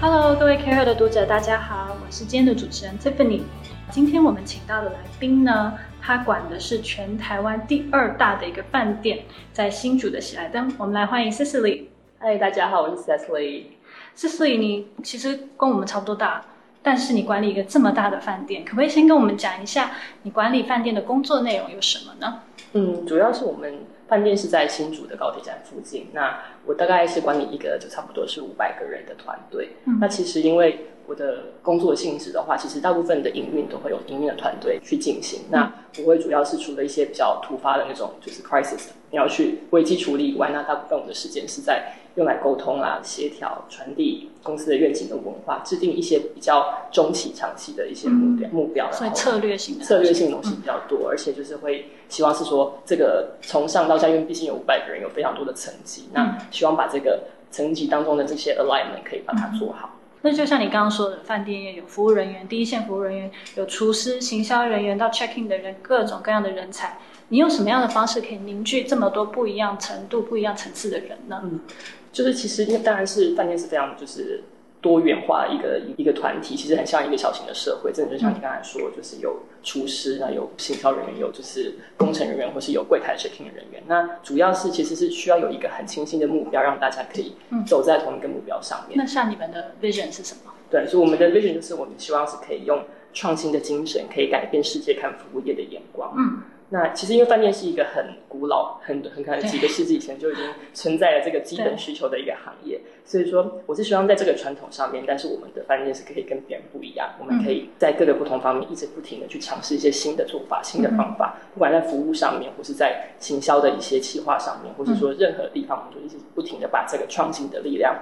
Hello，各位 Care 的读者，大家好，我是今天的主持人 Tiffany。今天我们请到的来宾呢，他管的是全台湾第二大的一个饭店，在新竹的喜来登。我们来欢迎 Cecily。嗨，大家好，我是 Cecily。Cecily，你其实跟我们差不多大，但是你管理一个这么大的饭店，可不可以先跟我们讲一下你管理饭店的工作内容有什么呢？嗯，主要是我们饭店是在新竹的高铁站附近。那我大概是管理一个就差不多是五百个人的团队。嗯那其实因为我的工作性质的话，其实大部分的营运都会有营运的团队去进行。那我会主要是除了一些比较突发的那种就是 crisis，你要去危机处理以外，那大部分我的时间是在用来沟通啊、协调、传递公司的愿景的文化，制定一些比较中期、长期的一些目标、目标，所以策略性的策略性的东西比较多，而且就是会希望是说这个从上到下，因为毕竟有五百个人，有非常多的层级，那希望把这个层级当中的这些 alignment 可以把它做好。那就像你刚刚说的，饭店业有服务人员、第一线服务人员，有厨师、行销人员到 check in 的人，各种各样的人才。你用什么样的方式可以凝聚这么多不一样程度、不一样层次的人呢？就是其实当然是饭店是非常就是多元化的一个一个团体，其实很像一个小型的社会，真的就像你刚才说，就是有厨师，那有行销人员，有就是工程人员，或是有柜台 check in 的人员。那主要是其实是需要有一个很清晰的目标，让大家可以走在同一个目标上面。那像你们的 vision 是什么？对，所以我们的 vision 就是我们希望是可以用创新的精神，可以改变世界看服务业的眼光。嗯，那其实因为饭店是一个很古老、很很可能几个世纪以前就已经存在了这个基本需求的一个行业，所以说我是希望在这个传统上面，但是我们的饭店是可以跟别人不一样，我们可以在各个不同方面一直不停的去尝试一些新的做法、新的方法，不管在服务上面，或是在行销的一些企划上面，或是说任何地方，我们就一直不停的把这个创新的力量。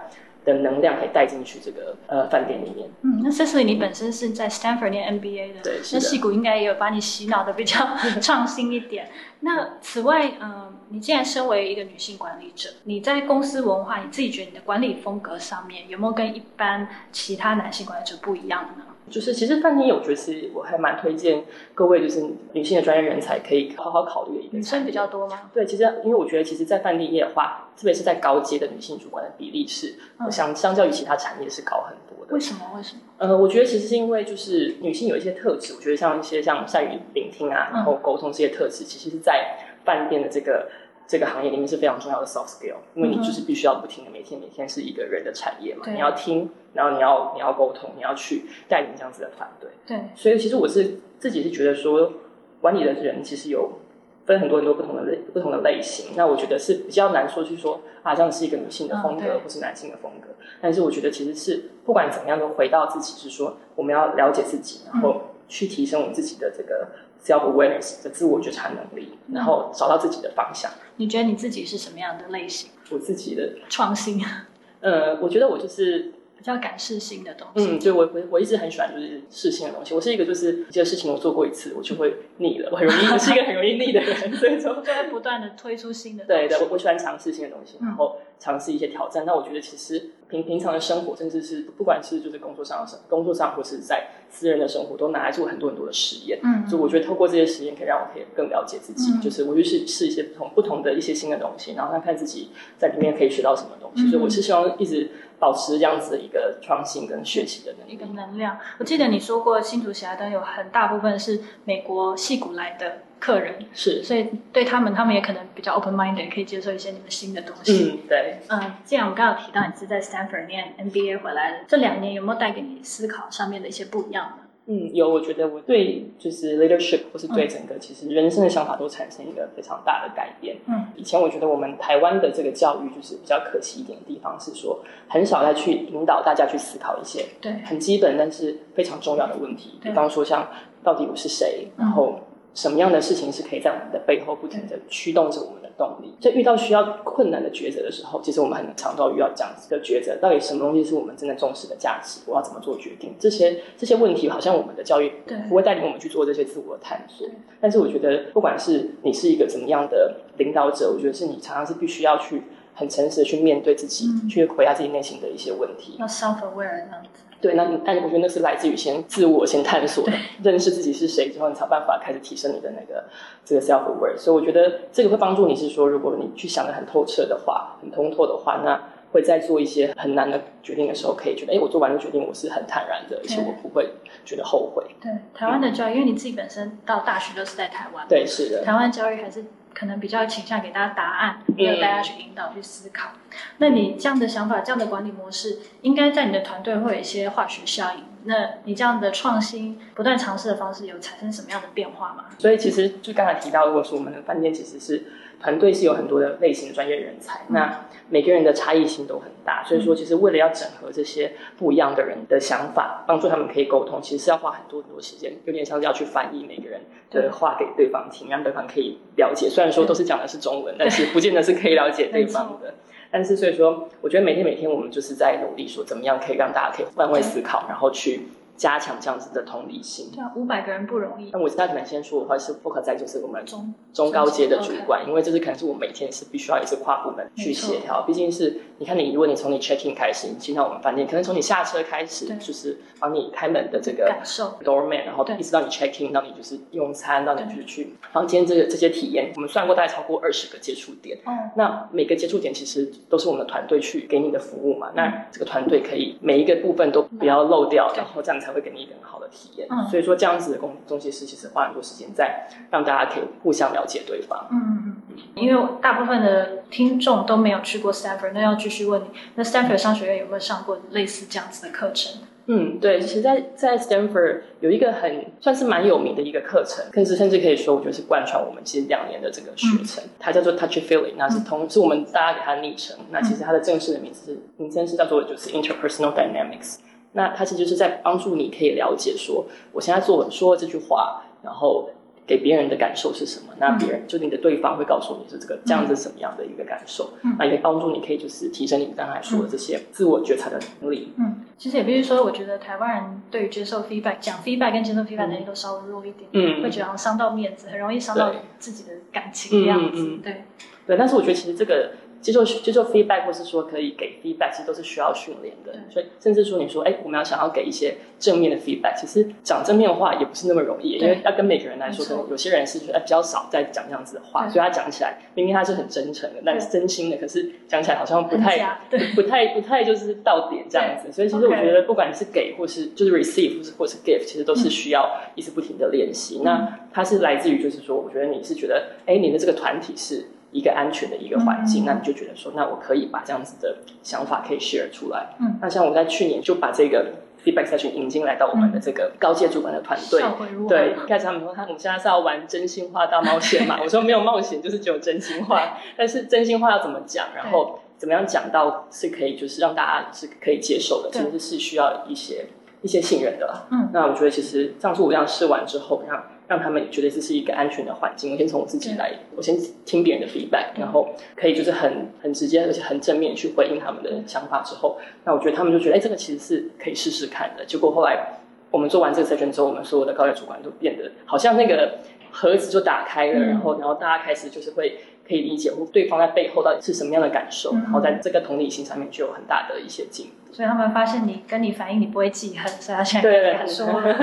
的能量可以带进去这个呃饭店里面。嗯，那 Cecily 你本身是在 Stanford 念 MBA 的，对那戏骨应该也有把你洗脑的比较 创新一点。那此外，嗯、你既然身为一个女性管理者，你在公司文化，你自己觉得你的管理风格上面有没有跟一般其他男性管理者不一样呢？就是其实饭店业，我觉得是我还蛮推荐各位就是女性的专业人才可以好好考虑的一个女生比较多吗？对，其实因为我觉得，其实，在饭店业的话，特别是在高阶的女性主管的比例是，嗯我想相较于其他产业是高很多的为。什么？为什么？呃，我觉得其实是因为就是女性有一些特质，我觉得像一些像善于聆听啊，然后沟通这些特质，其实是在饭店的这个这个行业里面是非常重要的 soft skill，因为你就是必须要不停的每天每天是一个人的产业嘛，你要听，然后你要你要沟通，你要去带领这样子的团队。对，所以其实我是自己是觉得说，管理的人其实有分很多很多不同的类不同的类型。那我觉得是比较难说去说啊，这样是一个女性的风格，嗯或是男性的风格。但是我觉得其实是不管怎么样，都回到自己，是说我们要了解自己，然后去提升我们自己的这个 self awareness 的自我觉察能力，然后找到自己的方向。你觉得你自己是什么样的类型？我自己的创新，呃，我觉得我就是比较感性新的东西。嗯，对我我我一直很喜欢就是试新的东西。我是一个就是一件事情我做过一次，我就会腻了，我很容易我是一个很容易腻的人，所以说就会不断的推出新的东西。对对，我我喜欢尝试新的东西，嗯然后尝试一些挑战。那我觉得其实平平常的生活，甚至是不管是就是工作上的生工作上，或是在私人的生活，都拿来做很多很多的实验。嗯所以我觉得透过这些实验，可以让我可以更了解自己，嗯就是我去试试一些不同不同的一些新的东西，然后看看自己在里面可以学到什么东西。嗯所以我是希望一直保持这样子的一个创新跟学习的能一个。能量。我记得你说过，新竹喜来登有很大部分是美国戏骨来的客人，是，所以对他们，他们也可能比较 open minded，可以接受一些你们新的东西。嗯，对。嗯，既然我们刚刚有提到你是在 Stanford 念 MBA 回来的，这两年有没有带给你思考上面的一些不一样呢？嗯，有，我觉得我对就是 leadership 或是对整个其实人生的想法都产生一个非常大的改变。嗯，以前我觉得我们台湾的这个教育就是比较可惜一点的地方是说，很少再去引导大家去思考一些对，很基本但是非常重要的问题，比方说像到底我是谁，嗯。然后什么样的事情是可以在我们的背后不停的驱动着我们的动力。在遇到需要困难的抉择的时候，其实我们很常都遇到这样子的抉择，到底什么东西是我们真的重视的价值？我要怎么做决定？这些这些问题，好像我们的教育不会带领我们去做这些自我的探索。但是我觉得，不管是你是一个怎么样的领导者，我觉得是你常常是必须要去很诚实的去面对自己，嗯去回答自己内心的一些问题。要 self aware 这样子。对，那你但我觉得那是来自于先自我先探索的，认识自己是谁之后，你才有办法开始提升你的那个这个 self aware。所以我觉得这个会帮助你是说，如果你去想的很透彻的话，很通透的话，那会在做一些很难的决定的时候，可以觉得，哎，我做完这个决定，我是很坦然的，而且我不会觉得后悔。对台湾的教育，因为你自己本身到大学都是在台湾，对，是的，台湾教育还是可能比较倾向给大家答案，没有大家去引导去思考。那你这样的想法，这样的管理模式，应该在你的团队会有一些化学效应。那你这样的创新、不断尝试的方式，有产生什么样的变化吗？所以其实就刚才提到，如果说我们的饭店其实是团队是有很多的类型专业人才，那每个人的差异性都很大，所以说其实为了要整合这些不一样的人的想法，帮助他们可以沟通，其实是要花很多很多时间，有点像是要去翻译每个人的话给对方听，让对方可以了解。虽然说都是讲的是中文，但是不见得是可以了解对方的。但是，所以说，我觉得每天每天我们就是在努力，说怎么样可以让大家可以换位思考，然后去。加强这样子的同理心。对啊，五百个人不容易。那我现在可能先说的话是 focus 在就是我们中中高阶的主管，因为这是可能是我每天是必须要也是跨部门去协调。毕竟是你看你，如果你从你 check in 开始，你进到我们饭店，可能从你下车开始，就是帮你开门的这个感受 doorman，然后一直到你 check in，到你就是用餐，到你就是去房间这个这些体验，我们算过大概超过二十个接触点。哦。那每个接触点其实都是我们的团队去给你的服务嘛？那这个团队可以每一个部分都不要漏掉，然后这样才会给你一个很好的。体验，嗯所以说这样子的工中介师其实花很多时间在让大家可以互相了解对方。嗯，因为大部分的听众都没有去过 Stanford，那要继续问你，那 Stanford 商学院有没有上过类似这样子的课程？嗯，对，其实，在在 Stanford 有一个很算是蛮有名的一个课程，甚至甚至可以说，我觉得是贯穿我们其实两年的这个学程，它叫做 Touch Feeling，那是同是我们大家给它昵称，那其实它的正式的名字是名称是叫做就是 Interpersonal Dynamics。那它其实就是在帮助你可以了解说，我现在做说这句话，然后给别人的感受是什么？那别人就你的对方会告诉你是这个这样子什么样的一个感受？那也帮助你可以就是提升你刚才说的这些自我觉察的能力。嗯，其实也必须说，我觉得台湾人对于接受 feedback、讲 feedback 跟接受 feedback 能力都稍微弱一点，嗯，会觉得伤到面子，很容易伤到自己的感情的样子。对，对，但是我觉得其实这个。接受接受 feedback，或是说可以给 feedback，其实都是需要训练的。所以，甚至说你说，哎，我们要想要给一些正面的 feedback，其实讲正面的话也不是那么容易，因为要跟每个人来说，可能有些人是觉得比较少在讲这样子的话，所以他讲起来明明他是很真诚的，但是真心的，可是讲起来好像不太不太不太就是到点这样子。所以，其实我觉得，不管是给或是就是 receive 或是或是 give，其实都是需要一直不停的练习。那它是来自于就是说，我觉得你是觉得，哎，你的这个团体是。一个安全的一个环境，那你就觉得说，那我可以把这样子的想法可以 share 出来。嗯，那像我在去年就把这个 feedback session 引进来到我们的这个高阶主管的团队。对，一开始他们说，他我们现在是要玩真心话大冒险嘛？我说没有冒险，就是只有真心话。但是真心话要怎么讲？然后怎么样讲到是可以，就是让大家是可以接受的，其实是需要一些一些信任的。嗯，那我觉得其实上次我这样试完之后，让让他们觉得这是一个安全的环境。我先从我自己来，我先听别人的 feedback，然后可以就是很很直接而且很正面去回应他们的想法之后，那我觉得他们就觉得，哎，这个其实是可以试试看的。结果后来我们做完这个 session 之后，我们所有的高级主管都变得好像那个盒子就打开了，然后然后大家开始就是会。可以理解或对方在背后到底是什么样的感受，然后在这个同理心上面就有很大的一些进步。所以他们发现你跟你反应，你不会记恨，所以他现在这样说了。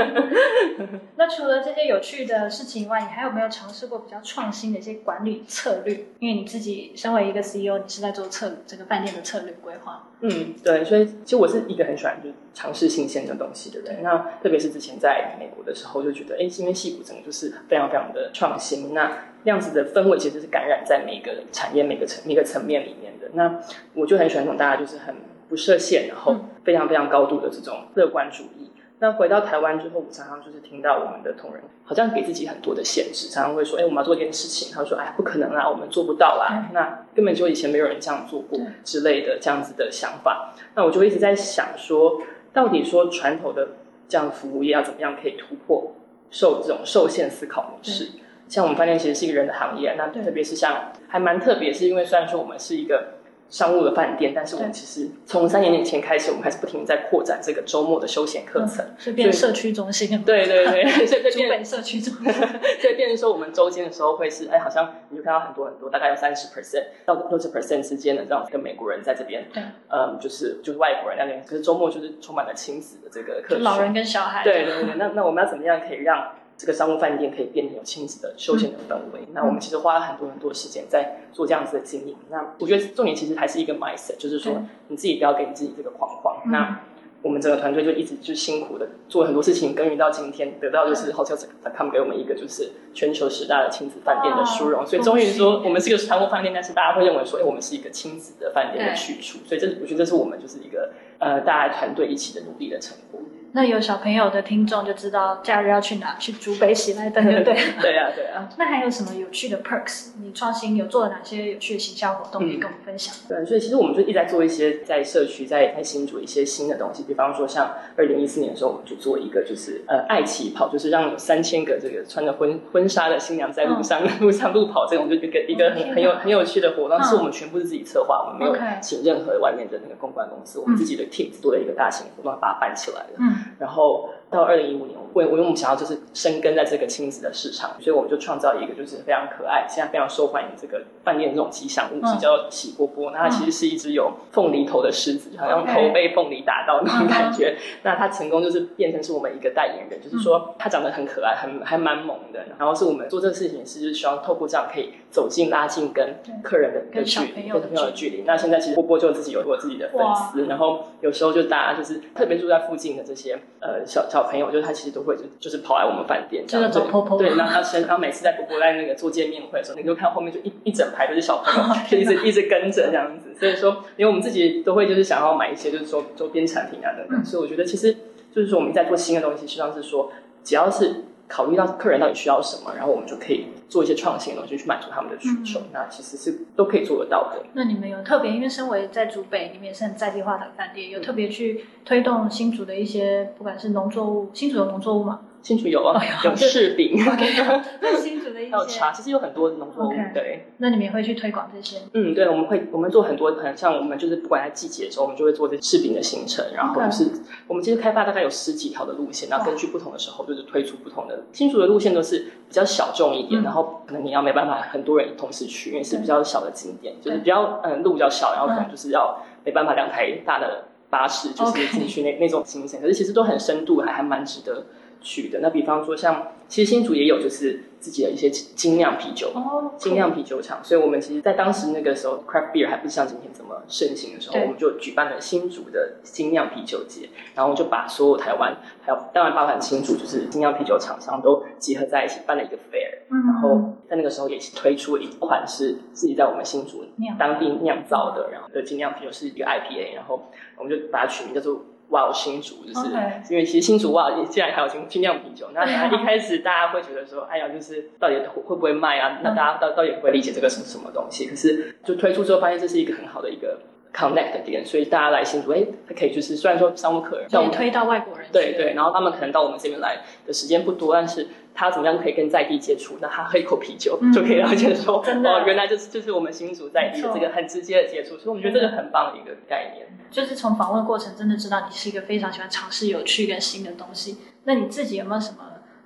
那除了这些有趣的事情以外，你还有没有尝试过比较创新的一些管理策略？因为你自己身为一个 CEO，你是在做策这个饭店的策略规划。嗯，对，所以其实我是一个很喜欢就尝试新鲜的东西的人。那特别是之前在美国的时候，就觉得哎，因为戏骨整个就是非常非常的创新。那这样子的氛围其实是感染在每个产业、每个层、每个层面里面的。那我就很喜欢这种大家就是很不设限，然后非常非常高度的这种乐观主义。那回到台湾之后，我常常就是听到我们的同仁好像给自己很多的限制，常常会说：“哎，我们要做一件事情。”他说：“哎，不可能啊，我们做不到啦。”那根本就以前没有人这样做过之类的这样子的想法。那我就一直在想说，到底说传统的这样服务业要怎么样可以突破受这种受限思考模式？像我们饭店其实是一个人的行业，那特别是像还蛮特别，是因为虽然说我们是一个。商务的饭店，但是我们其实从三年前开始，我们开始不停在扩展这个周末的休闲课程，是变社区中心。对 对对，所以变本社区中心。所以变成说，我们周间的时候会是，哎，好像你就看到很多很多，大概有三十 percent 到六十 percent 之间的这样跟美国人在这边，对，嗯，就是就是外国人那边，可是周末就是充满了亲子的这个课，老人跟小孩。对对对，那那我们要怎么样可以让？这个商务饭店可以变成有亲子的休闲的氛围。那我们其实花了很多很多时间在做这样子的经营。那我觉得重点其实还是一个 mindset，就是说你自己不要给你自己这个框框。那我们整个团队就一直就辛苦的做很多事情，耕耘到今天，得到就是 Hotels.com 给我们一个就是全球十大的亲子饭店的殊荣。所以终于说我们是个商务饭店，但是大家会认为说，哎，我们是一个亲子的饭店的去处。所以这我觉得这是我们就是一个呃大家团队一起的努力的成果。那有小朋友的听众就知道假日要去哪，去竹北喜来登，对不对？对啊，对啊。那还有什么有趣的 perks？你创新有做了哪些有趣的行销活动可以跟我们分享？对，所以其实我们就一直在做一些在社区、在在新竹一些新的东西，比方说像二零一四年的时候，我们就做一个就是呃爱旗跑，就是让有三千个这个穿着婚婚纱的新娘在路上 路上路跑，这种就一个一个很很有很有趣的活动，是我们全部是自己策划，我们没有请任何外面的那个公关公司，我们自己的 team 做了一个大型活动，把它办起来了。嗯，然后。到二零一五年，我我因为我们想要就是深耕在这个亲子的市场，所以我们就创造一个就是非常可爱、现在非常受欢迎这个饭店这种吉祥物，是叫喜波波。那它其实是一只有凤梨头的狮子，好像头被凤梨打到那种感觉。那它成功就是变成是我们一个代言人，就是说它长得很可爱，很还蛮萌的。然后是我们做这个事情是就是希望透过这样可以走近拉近跟客人的距离、跟朋友的距离。那现在其实波波就自己有我自己的粉丝，然后有时候就大家就是特别住在附近的这些呃小小。朋友就是他，其实都会就就是跑来我们饭店，这样走婆婆。对，然后他先，然后每次在波波在那个做见面会的时候，你就看后面就一一整排都是小朋友，就一直一直跟着这样子。所以说，因为我们自己都会就是想要买一些就是周周边产品啊等等。所以我觉得其实就是说我们在做新的东西，实际上是说只要是。考虑到客人到底需要什么，然后我们就可以做一些创新的东西去满足他们的需求。那其实是都可以做得到的。那你们有特别，因为身为在竹北你们也是很在地化的饭店，有特别去推动新竹的一些，不管是农作物，新竹有农作物吗？新竹有啊，有柿饼，新竹的一些，还有茶，其实有很多农作物。对，那你们也会去推广这些？嗯，对，我们会，我们做很多，很像我们就是不管在季节的时候，我们就会做这柿饼的行程，然后就是我们其实开发大概有十几条的路线，然后根据不同的时候，就是推出不同的。新竹的路线都是比较小众一点，然后可能你要没办法很多人同时去，因为是比较小的景点，就是比较嗯路比较小，然后可能就是要没办法两台大的巴士就是进去那那种行程，可是其实都很深度，还还蛮值得。去的。那比方说像，其实新竹也有就是自己的一些精酿啤酒，精酿啤酒厂，所以我们其实，在当时那个时候，craft beer 还不是像今天这么盛行的时候，我们就举办了新竹的精酿啤酒节，然后就把所有台湾还有当然包含新竹，就是精酿啤酒厂商都集合在一起办了一个 fair，然后在那个时候也推出了一款是自己在我们新竹当地酿造的，然后的精酿啤酒是一个 IPA，然后我们就把它取名叫做。哇，新竹就是因为其实新竹哇，竟然还有精精酿啤酒。那一开始大家会觉得说，哎呀，就是到底会会不会卖啊？那大家到到底会不会理解这个是什么东西？可是就推出之后，发现这是一个很好的一个 connect 的点，所以大家来新竹，哎，可以就是虽然说商务客人，我们推到外国人，对对，然后他们可能到我们这边来的时间不多，但是。他怎么样可以跟在地接触？那他喝一口啤酒就可以了解说，哦，原来就是就是我们新竹在地的这个很直接的接触，所以我们觉得这个很棒的一个概念。就是从访问过程真的知道你是一个非常喜欢尝试有趣跟新的东西。那你自己有没有什么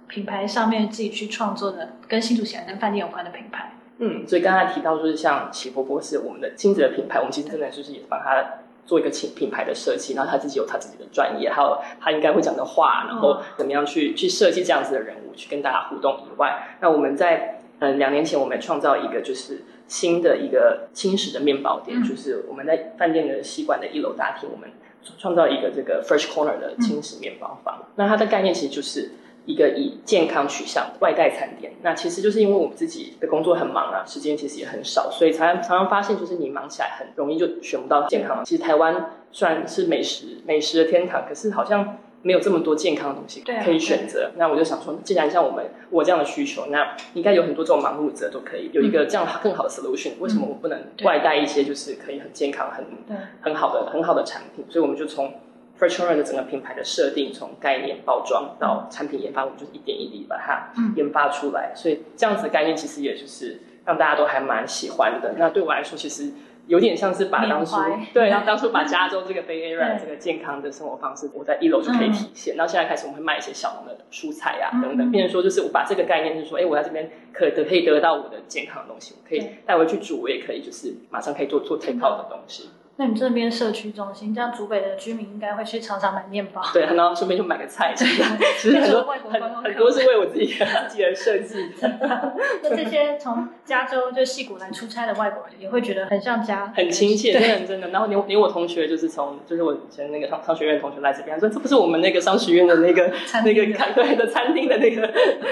品牌上面自己去创作的跟新竹喜欢跟饭店有关的品牌？嗯，所以刚才提到就是像齐波波是我们的亲子的品牌，我们其实真的就是也帮他。做一个品品牌的设计，然后他自己有他自己的专业，还有他应该会讲的话，然后怎么样去去设计这样子的人物去跟大家互动以外，那我们在嗯两年前我们创造一个就是新的一个轻食的面包店，就是我们在饭店的西馆的一楼大厅，我们创造一个这个 First Corner 的轻食面包房。那它的概念其实就是。一个以健康取向的外带餐点，那其实就是因为我们自己的工作很忙啊，时间其实也很少，所以常常常发现，就是你忙起来很容易就选不到健康。其实台湾虽然是美食美食的天堂，可是好像没有这么多健康的东西可以选择。那我就想说，既然像我们我这样的需求，那应该有很多这种忙碌者都可以有一个这样更好的 solution。为什么我不能外带一些就是可以很健康、很很好的很好的产品？所以我们就从。Corner 的整个品牌的设定，从概念包装到产品研发，我们就是一点一滴把它研发出来。所以这样子的概念其实也就是让大家都还蛮喜欢的。那对我来说，其实有点像是把当初对，然后当初把加州这个 Bay Area 这个健康的生活方式，我在一楼就可以体现。然后现在开始，我们会卖一些小农的蔬菜啊等等，变成说就是我把这个概念，就是说，哎，我在这边可得可以得到我的健康的东西，我可以带回去煮，我也可以就是马上可以做做 take out 的东西。那你这边社区中心，这样竹北的居民应该会去常常买面包。对，然后顺便就买个菜，其实其实很多很很多是为我自己自己而设计。那这些从加州就戏谷来出差的外国人，也会觉得很像家，很亲切，真的真的。然后连连我同学就是从就是我以前那个商商学院同学来这边，说这不是我们那个商学院的那个那个开对的餐厅的那个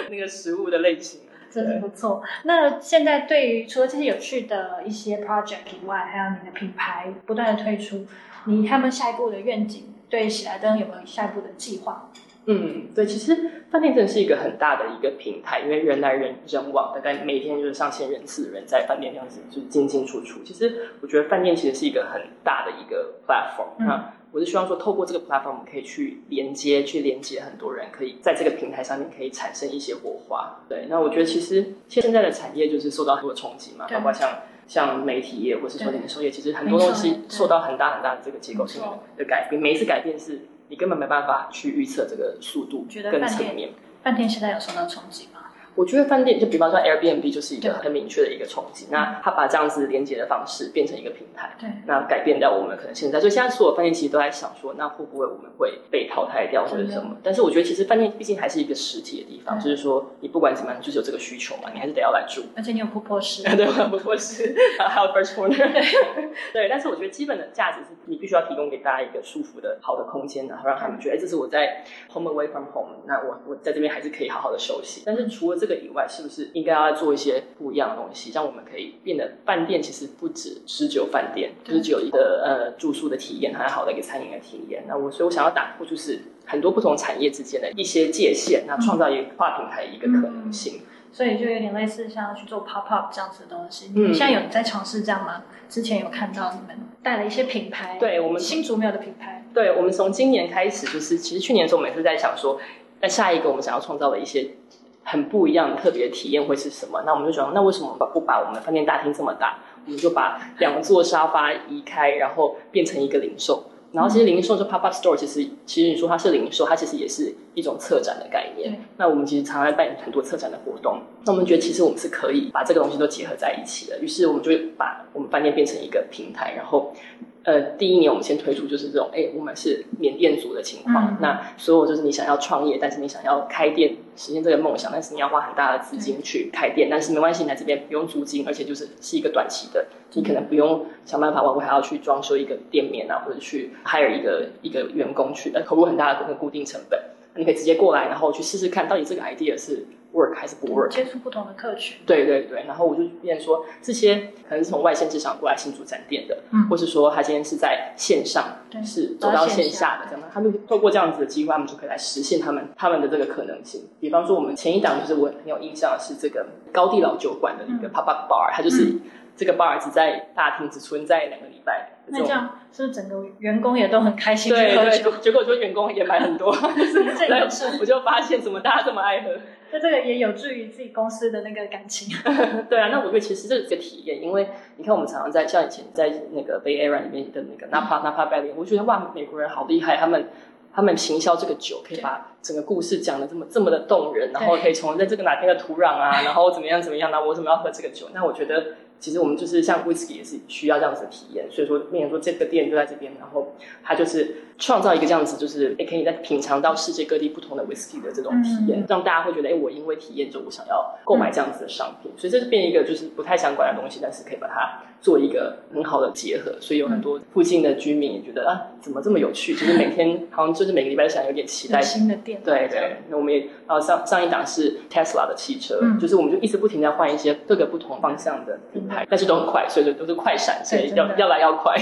那个食物的类型。真的不错。那现在对于除了这些有趣的一些 project 以外，还有你的品牌不断的推出，你他们下一步的愿景，对喜来登有没有下一步的计划？嗯，对，其实饭店真的是一个很大的一个平台，因为人来人人往，大概每天就是上千人次的人在饭店这样子就是进进出出。其实我觉得饭店其实是一个很大的一个 platform 那我是希望说，透过这个 platform，我们可以去连接，去连接很多人，可以在这个平台上面可以产生一些火花。对，那我觉得其实现在的产业就是受到很多冲击嘛，包括像像媒体业或是说零售业，其实很多东西受到很大很大的这个结构性的改变。每一次改变是。你根本没办法去预测这个速度跟层面。半天现在有受到冲击吗？我觉得饭店就比方说 Airbnb 就是一个很明确的一个冲击。那他把这样子连接的方式变成一个平台，对，那改变掉我们可能现在，所以现在所有饭店其实都在想说，那会不会我们会被淘汰掉或者什么？但是我觉得其实饭店毕竟还是一个实体的地方，就是说你不管怎么样，就是有这个需求嘛，你还是得要来住。而且你有婆婆室，对，婆婆室，还有 first corner，对。但是我觉得基本的价值是你必须要提供给大家一个舒服的好的空间，然后让他们觉得，哎，这是我在 home away from home，那我我在这边还是可以好好的休息。但是除了这个以外，是不是？应该要做一些不一样的东西，让我们可以变得饭店其实不止十九饭店，就是只有一个呃住宿的体验，还好的一个餐饮的体验。那我所以，我想要打破就是很多不同产业之间的一些界限，那创造一个跨平台一个可能性。所以就有点类似像去做 pop up 这样子的东西。嗯，现在有在尝试这样吗？之前有看到你们带了一些品牌，对我们新竹没有的品牌。对我们从今年开始，就是其实去年的时候，我们是在想说，那下一个我们想要创造的一些。很不一样、特别的体验会是什么？那我们就想，那为什么不把我们饭店大厅这么大，我们就把两座沙发移开，然后变成一个零售？然后其实零售就 pop up store，其实其实你说它是零售，它其实也是一种策展的概念。那我们其实常常在办很多策展的活动，那我们觉得其实我们是可以把这个东西都结合在一起的。于是我们就把我们饭店变成一个平台，然后。呃，第一年我们先推出就是这种，哎，我们是缅甸族的情况。那所有就是你想要创业，但是你想要开店实现这个梦想，但是你要花很大的资金去开店，但是没关系，你来这边不用租金，而且就是是一个短期的，你可能不用想办法，我还要去装修一个店面啊，或者去 hire 一个一个员工去，呃，投入很大的个固定成本。你可以直接过来，然后去试试看到底这个 idea 是 work 还是不 work。接触不同的客群。对对对，然后我就变说，这些可能是从外县市场过来新竹展店的，嗯，或是说他今天是在线上，是走到线下的，这样，他们透过这样子的机会，他们就可以来实现他们他们的这个可能性。比方说，我们前一档就是我很有印象的是这个高地老酒馆的一个 pop up bar，它就是这个 bar 只在大厅只存在两个礼拜。那这样是不是整个员工也都很开心？对对，结果说员工也买很多，这也是我就发现怎么大家这么爱喝。那这个也有助于自己公司的那个感情。对啊，那我觉得其实这是个体验，因为你看我们常常在像以前在那个 Bay Area 里面的那个 Napa Napa Valley，我觉得哇，美国人好厉害，他们他们行销这个酒，可以把整个故事讲的这么这么的动人，然后可以从在这个哪天的土壤啊，然后怎么样怎么样，那我怎么要喝这个酒？那我觉得。其实我们就是像 whisky 也是需要这样子的体验，所以说，面说这个店就在这边，然后它就是创造一个这样子，就是也可以在品尝到世界各地不同的 whisky 的这种体验，让大家会觉得，哎，我因为体验就我想要购买这样子的商品，所以这是变一个就是不太相关的东西，但是可以把它做一个很好的结合，所以有很多附近的居民也觉得啊，怎么这么有趣？就是每天好像就是每个礼拜都想有点期待新的店，对对。那我们也然后上上一档是 Tesla 的汽车，就是我们就一直不停在换一些各个不同方向的。但是都很快，所以都是快闪，所以要要来要快。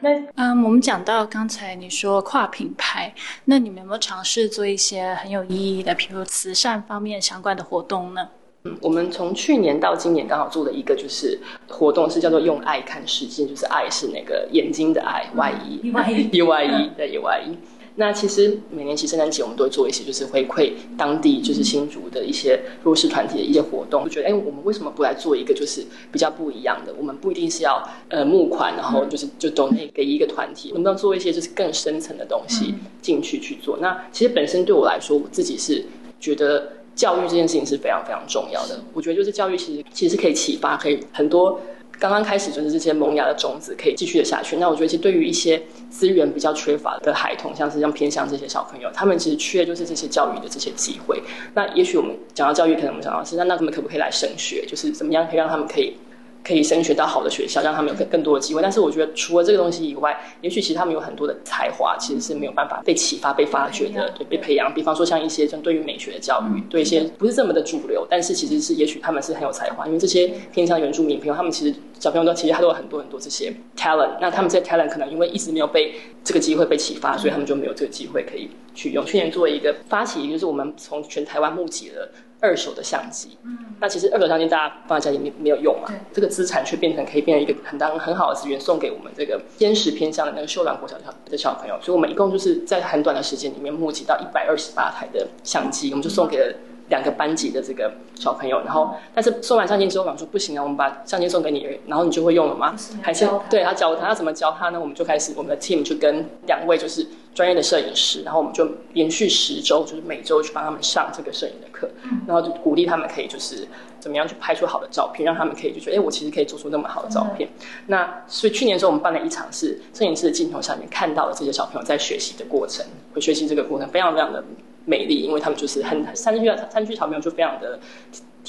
那嗯，我们讲到刚才你说跨品牌，那你们有没有尝试做一些很有意义的，比如慈善方面相关的活动呢？嗯，我们从去年到今年刚好做了一个就是活动，是叫做用爱看世界，就是爱是那个眼睛的爱，Y E Y E Y E 对 Y E。那其实每年其实圣诞节我们都会做一些，就是回馈当地就是新竹的一些弱势团体的一些活动。就觉得，哎，我们为什么不来做一个就是比较不一样的？我们不一定是要呃募款，然后就是就 donate 给一个团体，能不能做一些就是更深层的东西进去去做？那其实本身对我来说，我自己是觉得教育这件事情是非常非常重要的。我觉得就是教育其实其实可以启发，可以很多。刚刚开始就是这些萌芽的种子可以继续的下去。那我觉得其实对于一些资源比较缺乏的孩童，像是像偏向这些小朋友，他们其实缺就是这些教育的这些机会。那也许我们讲到教育，可能我们想到是那那他们可不可以来升学？就是怎么样可以让他们可以。可以升学到好的学校，让他们有更更多的机会。但是我觉得，除了这个东西以外，也许其实他们有很多的才华，其实是没有办法被启发、被发掘的，对，被培养。比方说，像一些针对于美学的教育，对一些不是这么的主流，但是其实是也许他们是很有才华。因为这些偏向原住民朋友，他们其实小朋友都其实他都有很多很多这些 talent。那他们这些 talent 可能因为一直没有被这个机会被启发，所以他们就没有这个机会可以去用。去年做一个发起，就是我们从全台湾募集了。二手的相机，嗯，那其实二手相机大家放在家里面没有用嘛，这个资产却变成可以变成一个很当很好的资源，送给我们这个偏食偏向的那个秀兰国小小的小朋友。所以，我们一共就是在很短的时间里面募集到一百二十八台的相机，我们就送给了两个班级的这个小朋友。然后，但是送完相机之后，我说不行啊，我们把相机送给你，然后你就会用了吗？还是对他教他要怎么教他呢？我们就开始我们的 team 就跟两位就是。专业的摄影师，然后我们就连续十周，就是每周去帮他们上这个摄影的课，然后就鼓励他们可以就是怎么样去拍出好的照片，让他们可以就觉得，哎，我其实可以做出那么好的照片。那所以去年的时候，我们办了一场是摄影师的镜头下面看到了这些小朋友在学习的过程，会学习这个过程非常非常的美丽，因为他们就是很三区三区小朋友就非常的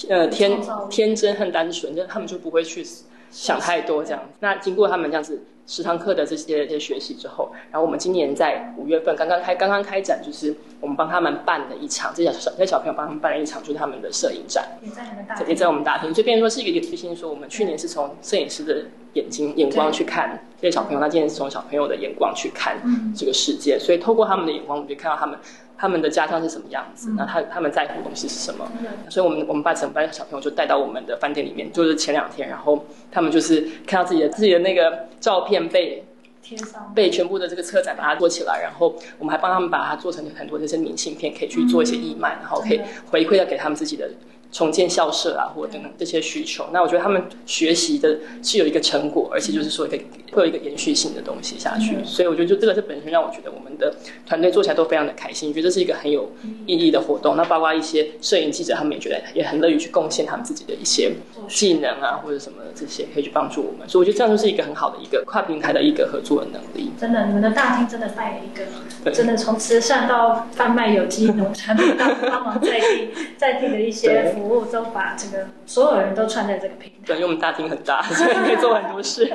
呃天天真很单纯，就他们就不会去想太多这样。那经过他们这样子。十堂课的这些这些学习之后，然后我们今年在五月份刚刚开刚刚开展，就是我们帮他们办了一场，这些小这些小朋友帮他们办了一场，就是他们的摄影展，也在你们大也在我们大厅，所以变成说是一个提醒，说我们去年是从摄影师的眼睛眼光去看这些小朋友，那今年是从小朋友的眼光去看这个世界，所以透过他们的眼光，我们就看到他们。他们的家乡是什么样子？那他他们在乎的东西是什么？所以，我们我们把整班小朋友就带到我们的饭店里面，就是前两天，然后他们就是看到自己的自己的那个照片被贴上，被全部的这个车展把它做起来，然后我们还帮他们把它做成很多这些明信片，可以去做一些义卖，然后可以回馈到给他们自己的。重建校舍啊，或者等等这些需求，那我觉得他们学习的是有一个成果，而且就是说可以会有一个延续性的东西下去。所以我觉得就这个是本身让我觉得我们的团队做起来都非常的开心，觉得这是一个很有意义的活动。那包括一些摄影记者，他们也觉得也很乐于去贡献他们自己的一些技能啊，或者什么这些可以去帮助我们。所以我觉得这样就是一个很好的一个跨平台的一个合作的能力。真的，你们的大厅真的带了一个，真的从慈善到贩卖有机农产品到帮忙在地 在地的一些。服务都把这个所有人都串在这个平台，对，因为我们大厅很大，所以可以做很多事。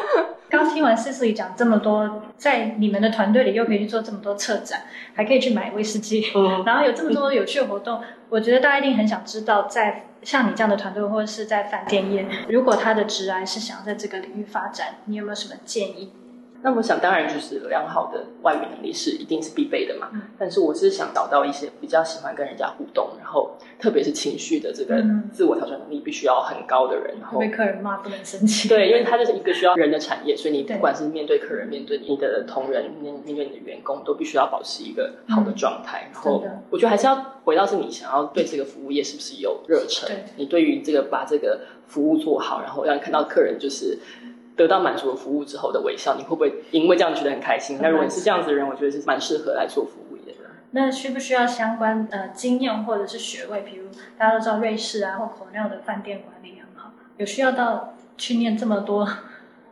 刚听完思思里讲这么多，在你们的团队里又可以去做这么多策展，还可以去买威士忌，然后有这么多有趣的活动，我觉得大家一定很想知道，在像你这样的团队或者是在饭店业，如果他的职涯是想在这个领域发展，你有没有什么建议？那我想，当然就是良好的外语能力是一定是必备的嘛。但是我是想找到一些比较喜欢跟人家互动，然后特别是情绪的这个自我调整能力必须要很高的人。然后被客人骂不能生气。对，因为它就是一个需要人的产业，所以你不管是面对客人、面对你的同仁、面面对你的员工，都必须要保持一个好的状态。然后我觉得还是要回到是你想要对这个服务业是不是有热忱？你对于这个把这个服务做好，然后让看到客人就是。得到满足的服务之后的微笑，你会不会因为这样觉得很开心？那如果你是这样子的人，我觉得是蛮适合来做服务业的。那需不需要相关呃经验或者是学位？比如大家都知道瑞士啊或口料的饭店管理很好，有需要到去念这么多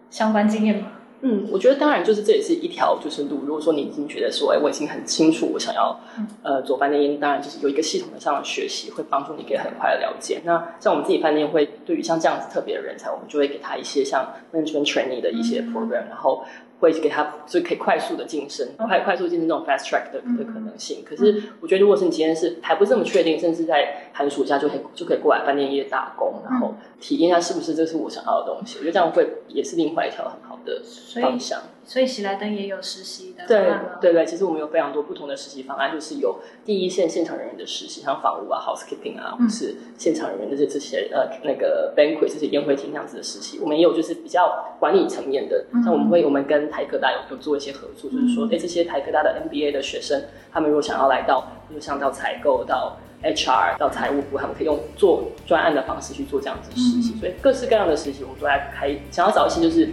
相关经验吗？嗯，我觉得当然就是这也是一条就是路。如果说你已经觉得说，哎，我已经很清楚我想要呃做饭店，当然就是有一个系统的上的学习会帮助你可以很快的了解。那像我们自己饭店会对于像这样子特别的人才，我们就会给他一些像 management training 的一些 program，然后。会给他，所以可以快速的晋升，快快速晋升这种 fast track 的的可能性。可是我觉得，如果是你今天是还不是这么确定，甚至在寒暑假就可以就可以过来饭店业打工，然后体验一下是不是这是我想要的东西。我觉得这样会也是另外一条很好的方向。所以喜来登也有实习的对对对，其实我们有非常多不同的实习方案，就是有第一线现场人员的实习，像房屋啊、housekeeping 啊，或是现场人员的这这些呃那个 banquet 这些宴会厅这样子的实习。我们也有就是比较管理层面的，像我们会我们跟台科大有有做一些合作，就是说，哎，这些台科大的 MBA 的学生，他们如果想要来到，比如像到采购、到 HR、到财务部，他们可以用做专案的方式去做这样子实习。所以各式各样的实习，我们都在开，想要找一些就是。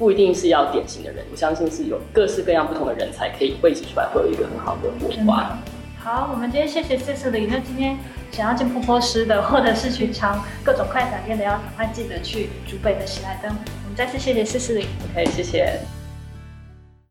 不一定是要典型的人，我相信是有各式各样不同的人才可以汇集出来，会有一个很好的火花。好，我们今天谢谢四四零。那今天想要进瀑波师的，或者是去尝各种快闪店的，要赶快记得去竹北的喜来登。我们再次谢谢四四零。OK，谢谢。